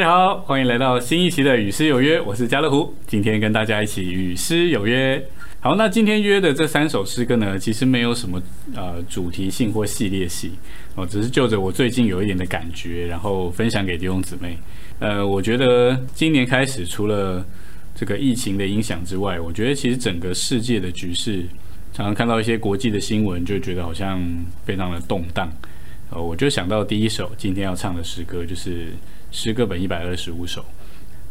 大家好，欢迎来到新一期的《与诗有约》，我是家乐福，今天跟大家一起与诗有约。好，那今天约的这三首诗歌呢，其实没有什么呃主题性或系列性哦，只是就着我最近有一点的感觉，然后分享给弟兄姊妹。呃，我觉得今年开始，除了这个疫情的影响之外，我觉得其实整个世界的局势，常常看到一些国际的新闻，就觉得好像非常的动荡。呃，我就想到第一首今天要唱的诗歌，就是诗歌本一百二十五首。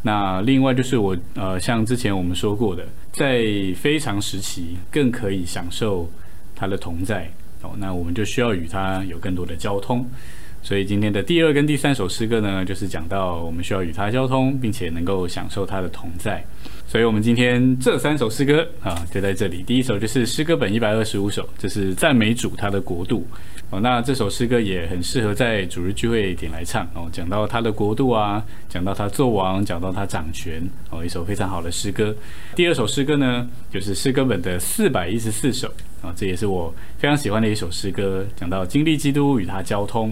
那另外就是我呃，像之前我们说过的，在非常时期更可以享受他的同在哦。那我们就需要与他有更多的交通。所以今天的第二跟第三首诗歌呢，就是讲到我们需要与他交通，并且能够享受他的同在。所以我们今天这三首诗歌啊，就在这里。第一首就是诗歌本一百二十五首，这是赞美主他的国度。哦，那这首诗歌也很适合在主日聚会点来唱哦，讲到他的国度啊，讲到他做王，讲到他掌权哦，一首非常好的诗歌。第二首诗歌呢，就是诗歌本的四百一十四首啊，这也是我非常喜欢的一首诗歌，讲到经历基督与他交通。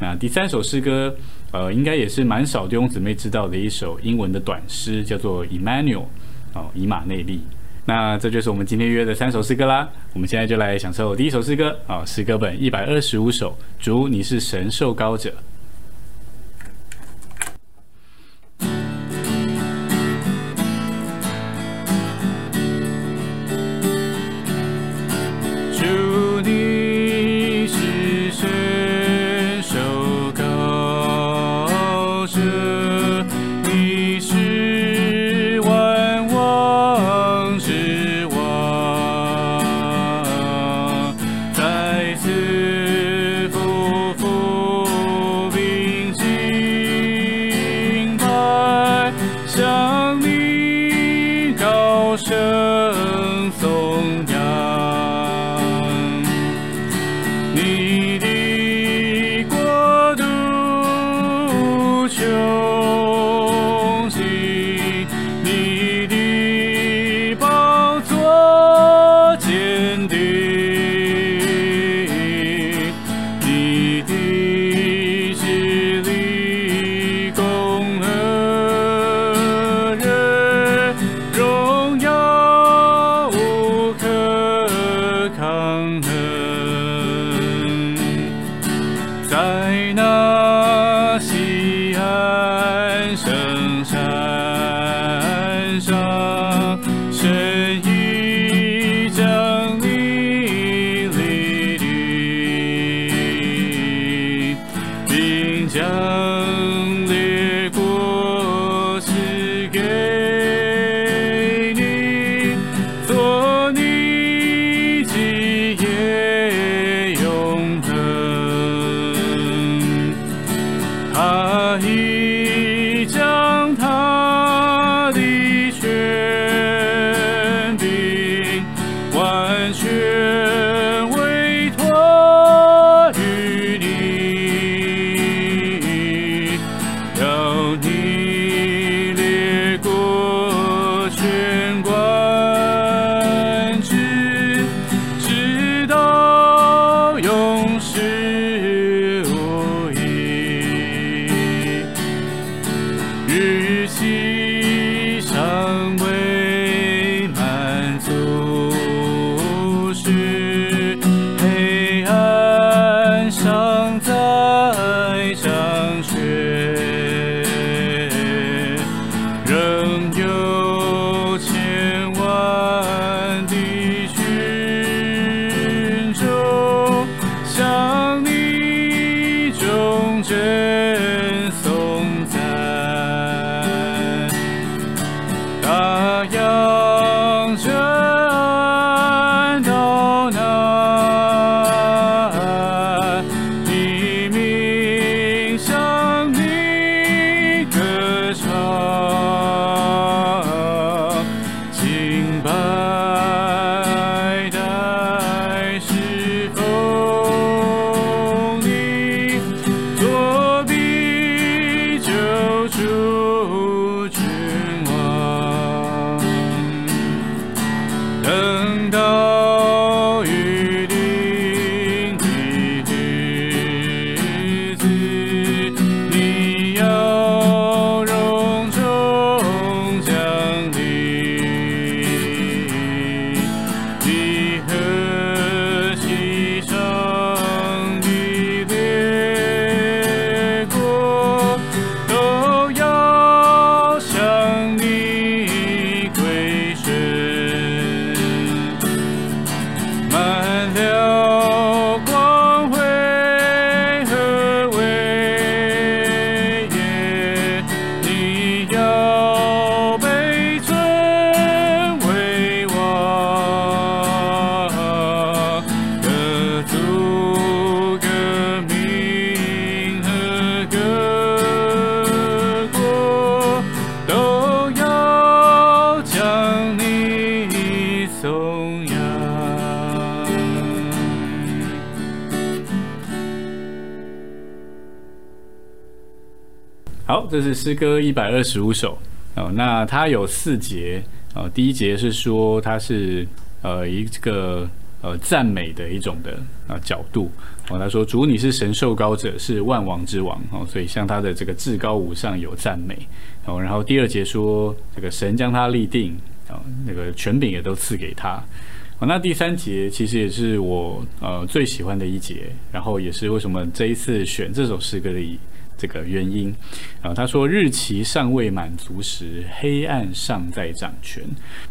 那第三首诗歌，呃，应该也是蛮少弟兄姊妹知道的一首英文的短诗，叫做 Emmanuel 哦，以马内利。那这就是我们今天约的三首诗歌啦。我们现在就来享受第一首诗歌啊，诗歌本一百二十五首，主你是神受高者。诗歌一百二十五首哦。那它有四节哦。第一节是说它是呃一个呃赞美的一种的啊角度哦。他说主你是神受高者，是万王之王哦。所以像他的这个至高无上有赞美哦。然后第二节说这个神将他立定啊，那个权柄也都赐给他。哦，那第三节其实也是我呃最喜欢的一节，然后也是为什么这一次选这首诗歌的这个原因啊。他说：“日期尚未满足时，黑暗尚在掌权。”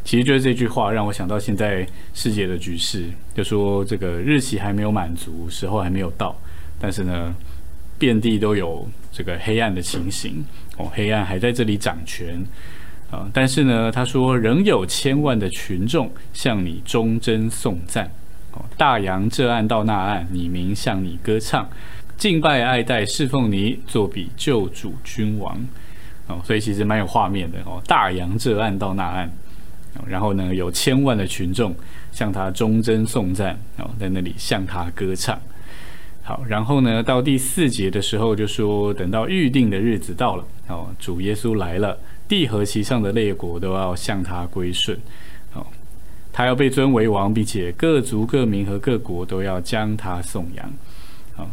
其实就是这句话让我想到现在世界的局势，就说这个日期还没有满足，时候还没有到，但是呢，遍地都有这个黑暗的情形哦，黑暗还在这里掌权。啊！但是呢，他说仍有千万的群众向你忠贞颂赞。哦，大洋这岸到那岸，你名向你歌唱，敬拜爱戴侍奉你，作比救主君王。哦，所以其实蛮有画面的哦。大洋这岸到那岸，然后呢，有千万的群众向他忠贞颂赞。哦，在那里向他歌唱。好，然后呢，到第四节的时候就说，等到预定的日子到了，哦，主耶稣来了。地和其上的列国都要向他归顺，哦，他要被尊为王，并且各族各民和各国都要将他颂扬，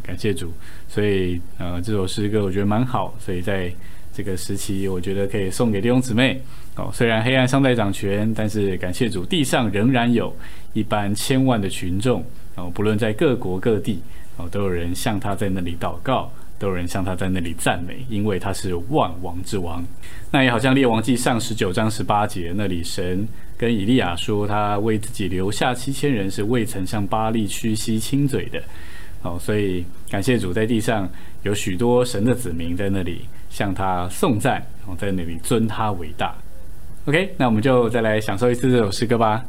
感谢主。所以，呃，这首诗歌我觉得蛮好，所以在这个时期，我觉得可以送给弟兄姊妹。哦，虽然黑暗尚在掌权，但是感谢主，地上仍然有一般千万的群众，哦，不论在各国各地，哦，都有人向他在那里祷告。都有人向他在那里赞美，因为他是万王之王。那也好像列王记上十九章十八节那里，神跟以利亚说，他为自己留下七千人，是未曾向巴利屈膝亲嘴的。哦，所以感谢主，在地上有许多神的子民在那里向他颂赞，然后在那里尊他伟大。OK，那我们就再来享受一次这首诗歌吧。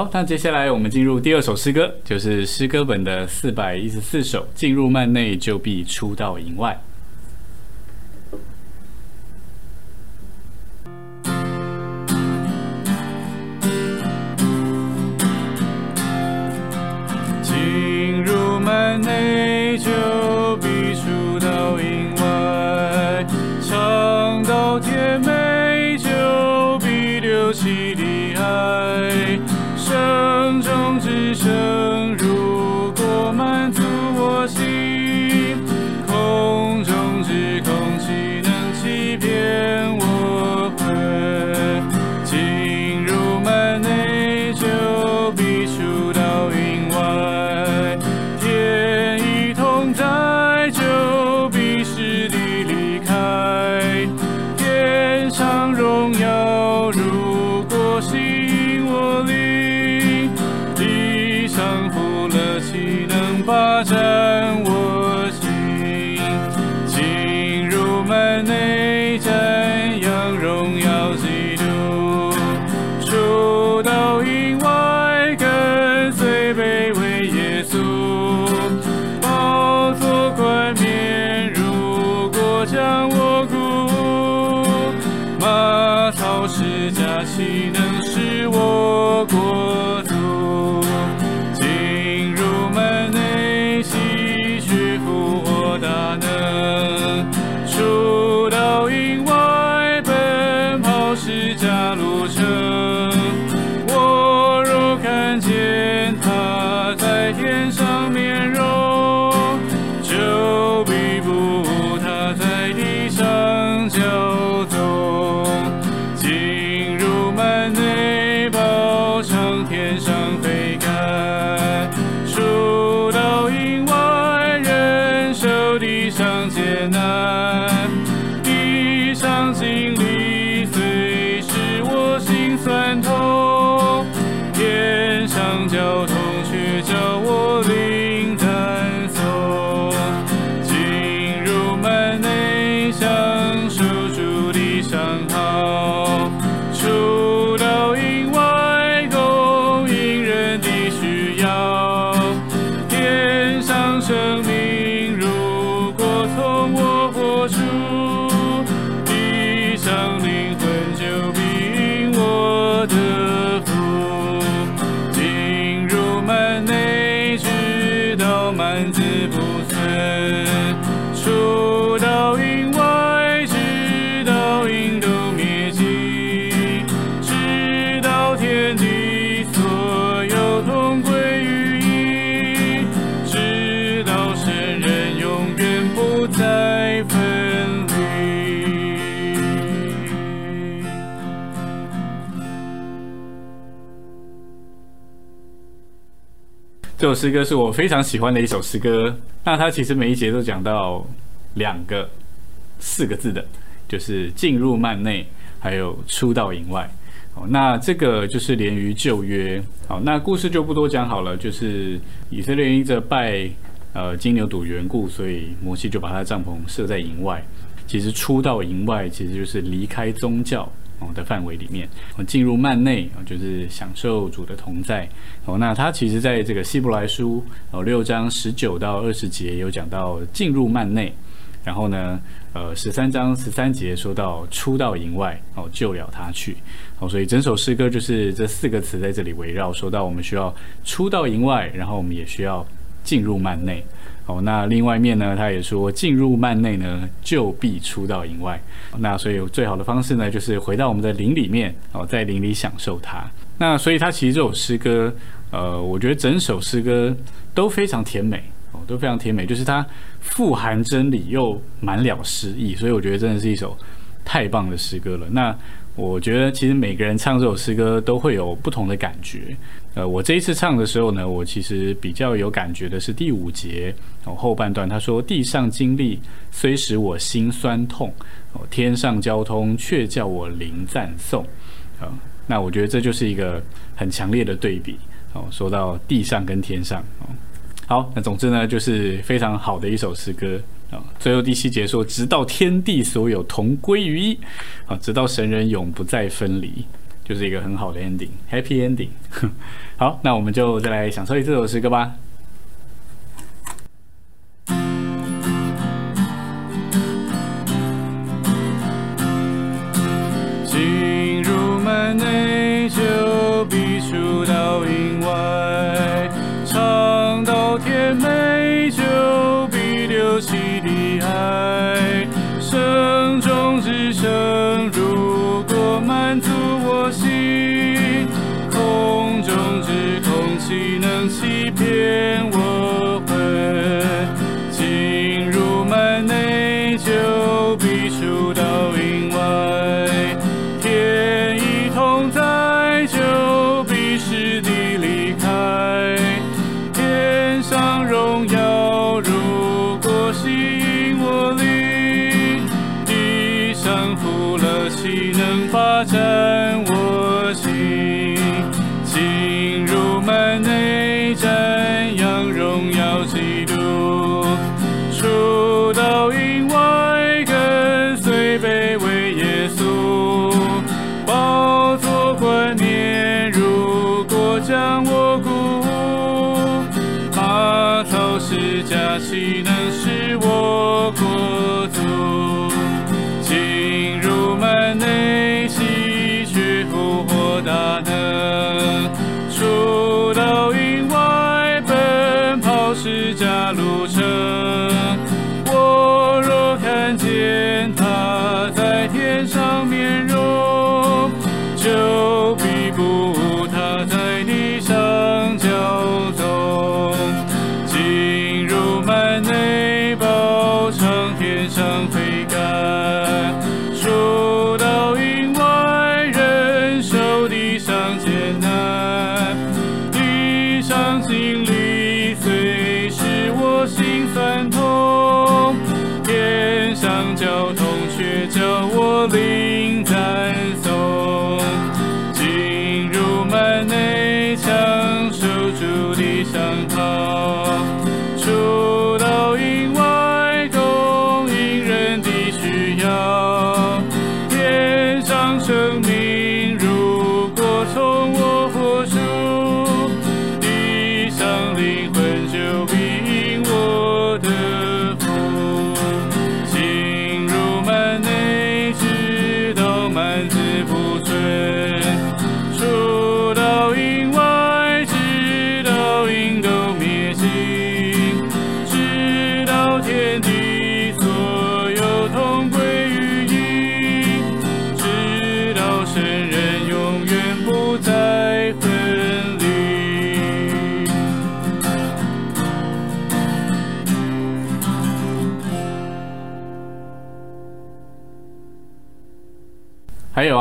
好，那接下来我们进入第二首诗歌，就是诗歌本的四百一十四首。进入幔内，就必出到营外。进入幔内，活首诗歌是我非常喜欢的一首诗歌。那它其实每一节都讲到两个四个字的，就是进入幔内，还有出到营外。哦，那这个就是连于旧约。好，那故事就不多讲好了。就是以色列因着拜呃金牛犊缘故，所以摩西就把他的帐篷设在营外。其实出到营外，其实就是离开宗教。哦的范围里面，进入幔内，就是享受主的同在。哦，那他其实在这个希伯来书哦六章十九到二十节有讲到进入幔内，然后呢，呃十三章十三节说到出到营外哦，就了他去。哦，所以整首诗歌就是这四个词在这里围绕，说到我们需要出到营外，然后我们也需要进入幔内。哦，那另外一面呢，他也说进入幔内呢，就必出到营外。那所以最好的方式呢，就是回到我们的灵里面哦，在灵里享受它。那所以他其实这首诗歌，呃，我觉得整首诗歌都非常甜美哦，都非常甜美，就是它富含真理又满了诗意，所以我觉得真的是一首太棒的诗歌了。那我觉得其实每个人唱这首诗歌都会有不同的感觉。呃，我这一次唱的时候呢，我其实比较有感觉的是第五节哦后半段，他说：“地上经历虽使我心酸痛，哦天上交通却叫我灵赞颂。”啊，那我觉得这就是一个很强烈的对比哦。说到地上跟天上哦，好，那总之呢，就是非常好的一首诗歌啊。最后第七节说：“直到天地所有同归于一，啊，直到神人永不再分离。”就是一个很好的 ending，happy ending。好，那我们就再来享受一这首诗歌吧。进入门内就必出到外，尝到甜美就必流起的爱。声中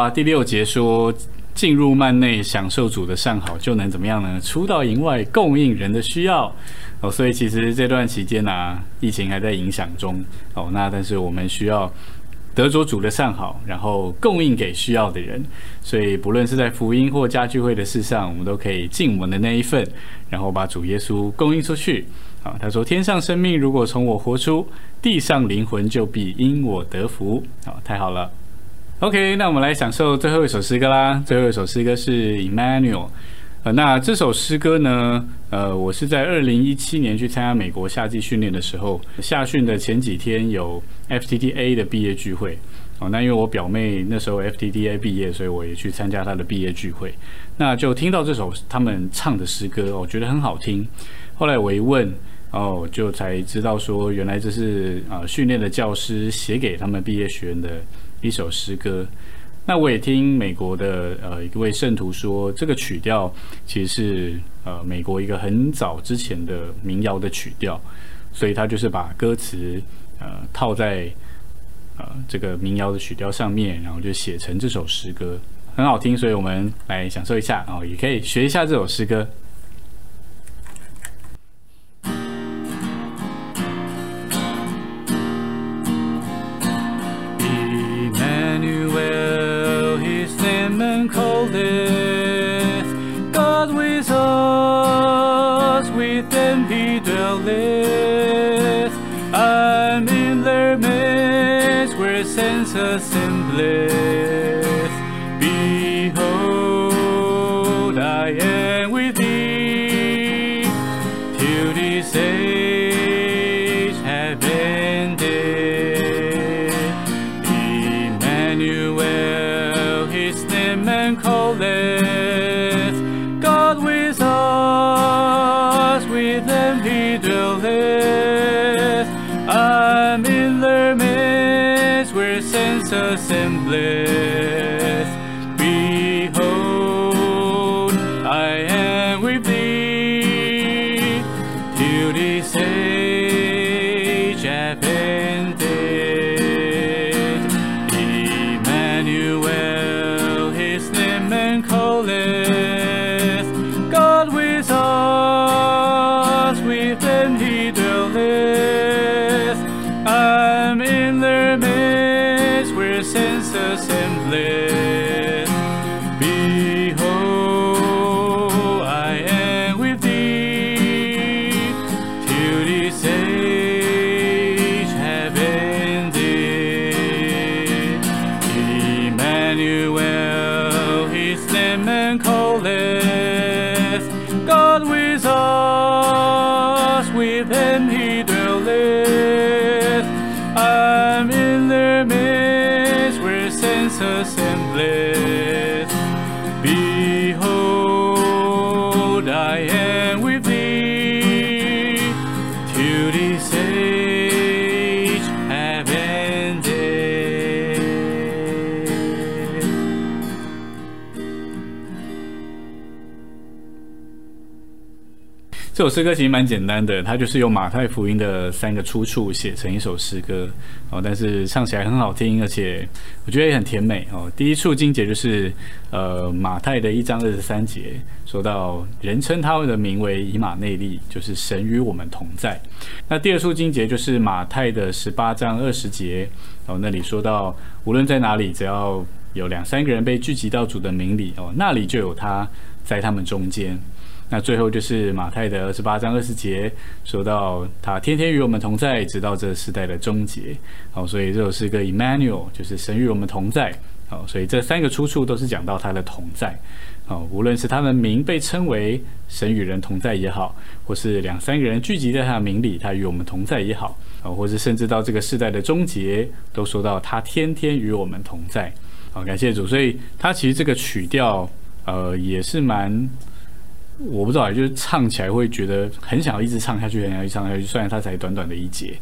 第六节说，进入幔内享受主的善好，就能怎么样呢？出到营外供应人的需要哦。所以其实这段期间呢、啊，疫情还在影响中哦。那但是我们需要得着主的善好，然后供应给需要的人。所以不论是在福音或家聚会的事上，我们都可以尽我们的那一份，然后把主耶稣供应出去。好，他说：“天上生命如果从我活出，地上灵魂就必因我得福。”好，太好了。OK，那我们来享受最后一首诗歌啦。最后一首诗歌是 Emmanuel。呃，那这首诗歌呢，呃，我是在二零一七年去参加美国夏季训练的时候，夏训的前几天有 FTTA 的毕业聚会。哦，那因为我表妹那时候 FTTA 毕业，所以我也去参加她的毕业聚会。那就听到这首他们唱的诗歌，我觉得很好听。后来我一问，哦，就才知道说，原来这是啊、呃、训练的教师写给他们毕业学员的一首诗歌。那我也听美国的呃一位圣徒说，这个曲调其实是呃美国一个很早之前的民谣的曲调，所以他就是把歌词呃套在呃这个民谣的曲调上面，然后就写成这首诗歌，很好听，所以我们来享受一下哦，也可以学一下这首诗歌。golden. Jesus and bless. 首诗歌其实蛮简单的，它就是用马太福音的三个出处写成一首诗歌哦，但是唱起来很好听，而且我觉得也很甜美哦。第一处经节就是呃马太的一章二十三节，说到人称他们的名为以马内利，就是神与我们同在。那第二处经节就是马太的十八章二十节哦，那里说到无论在哪里，只要有两三个人被聚集到主的名里哦，那里就有他在他们中间。那最后就是马太的二十八章二十节，说到他天天与我们同在，直到这时代的终结。好，所以这首诗歌 Emmanuel 就是神与我们同在。好，所以这三个出处都是讲到他的同在。好，无论是他的名被称为神与人同在也好，或是两三个人聚集在他的名里，他与我们同在也好，啊，或是甚至到这个世代的终结，都说到他天天与我们同在。好，感谢主。所以他其实这个曲调，呃，也是蛮。我不知道，就是唱起来会觉得很想要一直唱下去，很想要一直唱下去。虽然它才短短的一节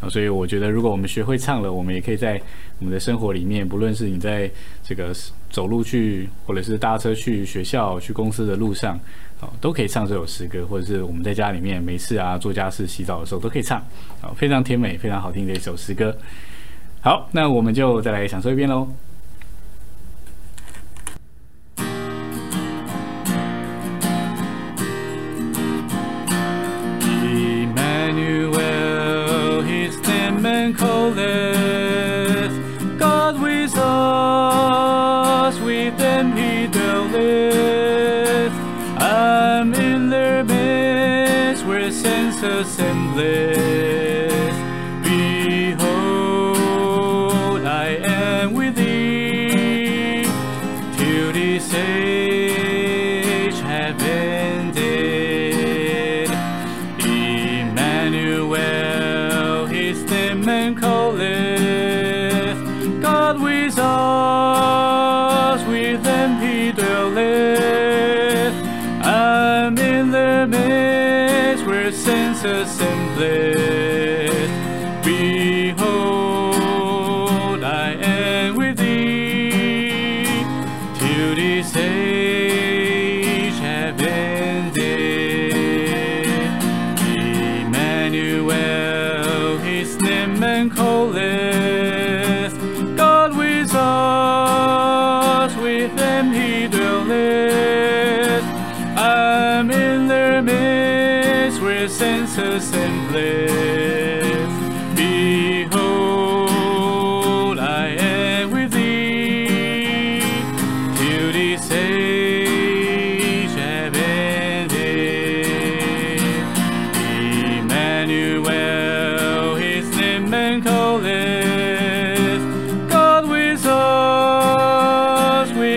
啊，所以我觉得如果我们学会唱了，我们也可以在我们的生活里面，不论是你在这个走路去，或者是搭车去学校、去公司的路上，啊，都可以唱这首诗歌，或者是我们在家里面没事啊，做家事、洗澡的时候都可以唱，啊，非常甜美、非常好听的一首诗歌。好，那我们就再来享受一遍喽。Senses simply.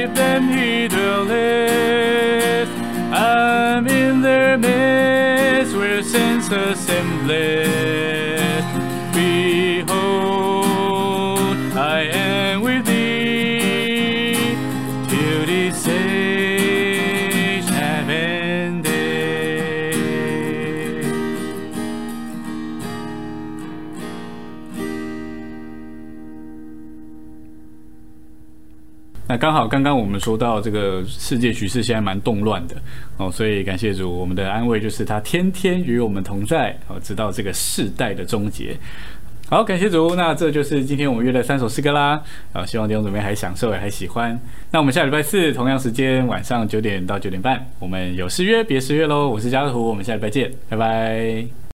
keep them heedless. I'm in their midst, we're since. 刚好刚刚我们说到这个世界局势现在蛮动乱的哦，所以感谢主，我们的安慰就是他天天与我们同在哦，直到这个世代的终结。好，感谢主，那这就是今天我们约的三首诗歌啦。啊，希望弟兄姊妹还享受，也还喜欢。那我们下礼拜四同样时间晚上九点到九点半，我们有诗约别失约喽。我是家乐福，我们下礼拜见，拜拜。